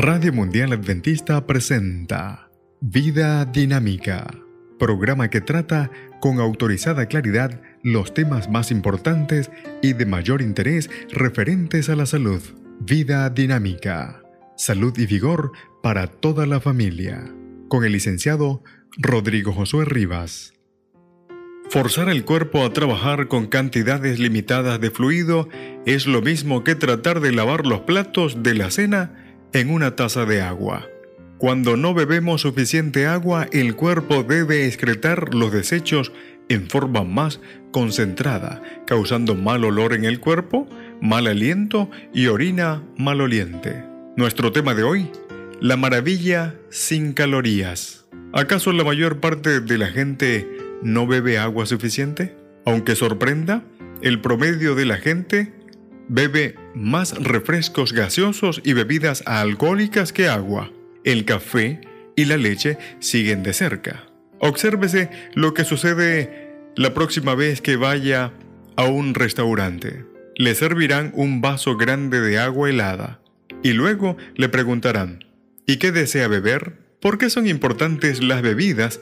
Radio Mundial Adventista presenta Vida Dinámica, programa que trata con autorizada claridad los temas más importantes y de mayor interés referentes a la salud. Vida Dinámica, salud y vigor para toda la familia, con el licenciado Rodrigo Josué Rivas. Forzar el cuerpo a trabajar con cantidades limitadas de fluido es lo mismo que tratar de lavar los platos de la cena en una taza de agua. Cuando no bebemos suficiente agua, el cuerpo debe excretar los desechos en forma más concentrada, causando mal olor en el cuerpo, mal aliento y orina maloliente. Nuestro tema de hoy, la maravilla sin calorías. ¿Acaso la mayor parte de la gente no bebe agua suficiente? Aunque sorprenda, el promedio de la gente bebe más refrescos gaseosos y bebidas alcohólicas que agua. El café y la leche siguen de cerca. Obsérvese lo que sucede la próxima vez que vaya a un restaurante. Le servirán un vaso grande de agua helada y luego le preguntarán, ¿y qué desea beber? ¿Por qué son importantes las bebidas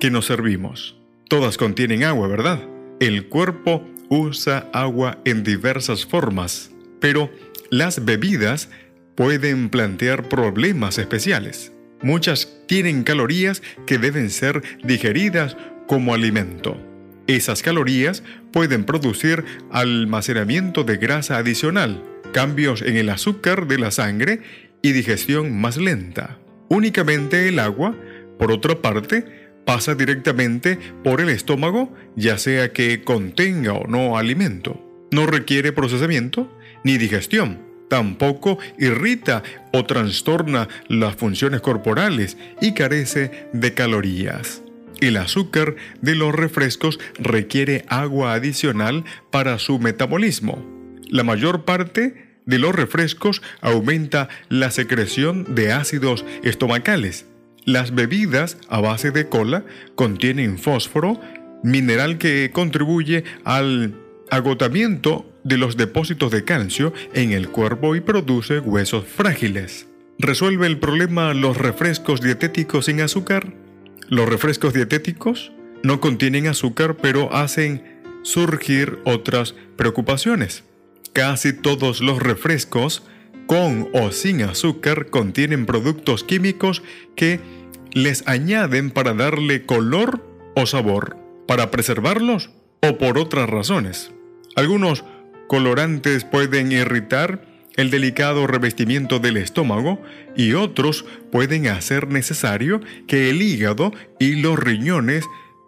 que nos servimos? Todas contienen agua, ¿verdad? El cuerpo usa agua en diversas formas, pero las bebidas pueden plantear problemas especiales. Muchas tienen calorías que deben ser digeridas como alimento. Esas calorías pueden producir almacenamiento de grasa adicional, cambios en el azúcar de la sangre y digestión más lenta. Únicamente el agua, por otra parte, pasa directamente por el estómago, ya sea que contenga o no alimento. No requiere procesamiento ni digestión. Tampoco irrita o trastorna las funciones corporales y carece de calorías. El azúcar de los refrescos requiere agua adicional para su metabolismo. La mayor parte de los refrescos aumenta la secreción de ácidos estomacales las bebidas a base de cola contienen fósforo, mineral que contribuye al agotamiento de los depósitos de calcio en el cuerpo y produce huesos frágiles. ¿Resuelve el problema los refrescos dietéticos sin azúcar? Los refrescos dietéticos no contienen azúcar pero hacen surgir otras preocupaciones. Casi todos los refrescos con o sin azúcar contienen productos químicos que les añaden para darle color o sabor, para preservarlos o por otras razones. Algunos colorantes pueden irritar el delicado revestimiento del estómago y otros pueden hacer necesario que el hígado y los riñones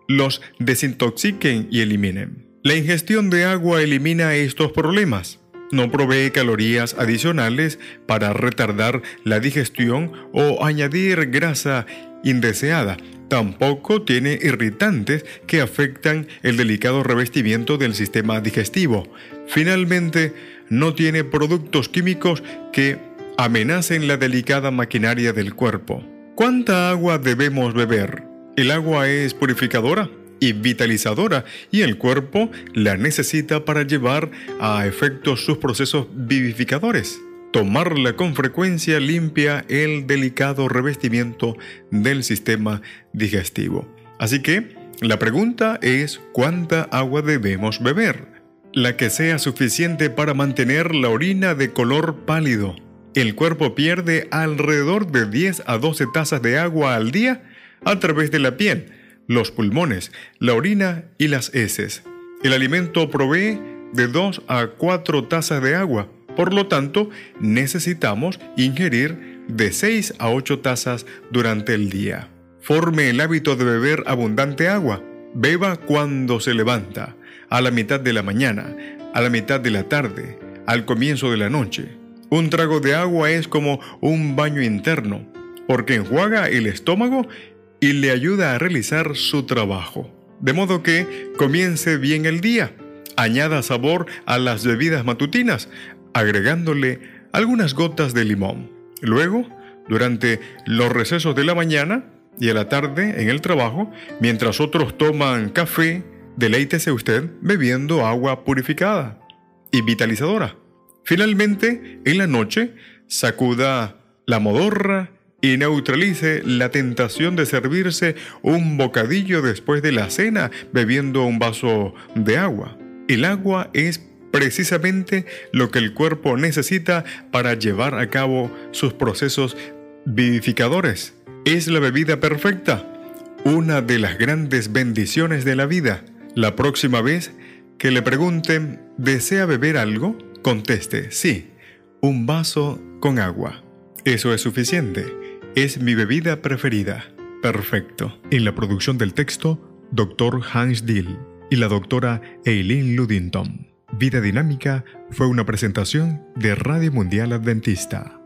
los desintoxiquen y eliminen. La ingestión de agua elimina estos problemas. No provee calorías adicionales para retardar la digestión o añadir grasa indeseada. Tampoco tiene irritantes que afectan el delicado revestimiento del sistema digestivo. Finalmente, no tiene productos químicos que amenacen la delicada maquinaria del cuerpo. ¿Cuánta agua debemos beber? El agua es purificadora y vitalizadora y el cuerpo la necesita para llevar a efecto sus procesos vivificadores. Tomarla con frecuencia limpia el delicado revestimiento del sistema digestivo. Así que la pregunta es ¿cuánta agua debemos beber? La que sea suficiente para mantener la orina de color pálido. El cuerpo pierde alrededor de 10 a 12 tazas de agua al día a través de la piel, los pulmones, la orina y las heces. El alimento provee de 2 a 4 tazas de agua por lo tanto, necesitamos ingerir de 6 a 8 tazas durante el día. Forme el hábito de beber abundante agua. Beba cuando se levanta, a la mitad de la mañana, a la mitad de la tarde, al comienzo de la noche. Un trago de agua es como un baño interno, porque enjuaga el estómago y le ayuda a realizar su trabajo. De modo que comience bien el día. Añada sabor a las bebidas matutinas, agregándole algunas gotas de limón. Luego, durante los recesos de la mañana y a la tarde en el trabajo, mientras otros toman café, deleítese usted bebiendo agua purificada y vitalizadora. Finalmente, en la noche, sacuda la modorra y neutralice la tentación de servirse un bocadillo después de la cena bebiendo un vaso de agua. El agua es precisamente lo que el cuerpo necesita para llevar a cabo sus procesos vivificadores. Es la bebida perfecta, una de las grandes bendiciones de la vida. La próxima vez que le pregunten, ¿desea beber algo? Conteste, sí, un vaso con agua. Eso es suficiente. Es mi bebida preferida. Perfecto. En la producción del texto, Dr. Hans Dill y la doctora Eileen Ludington. Vida Dinámica fue una presentación de Radio Mundial Adventista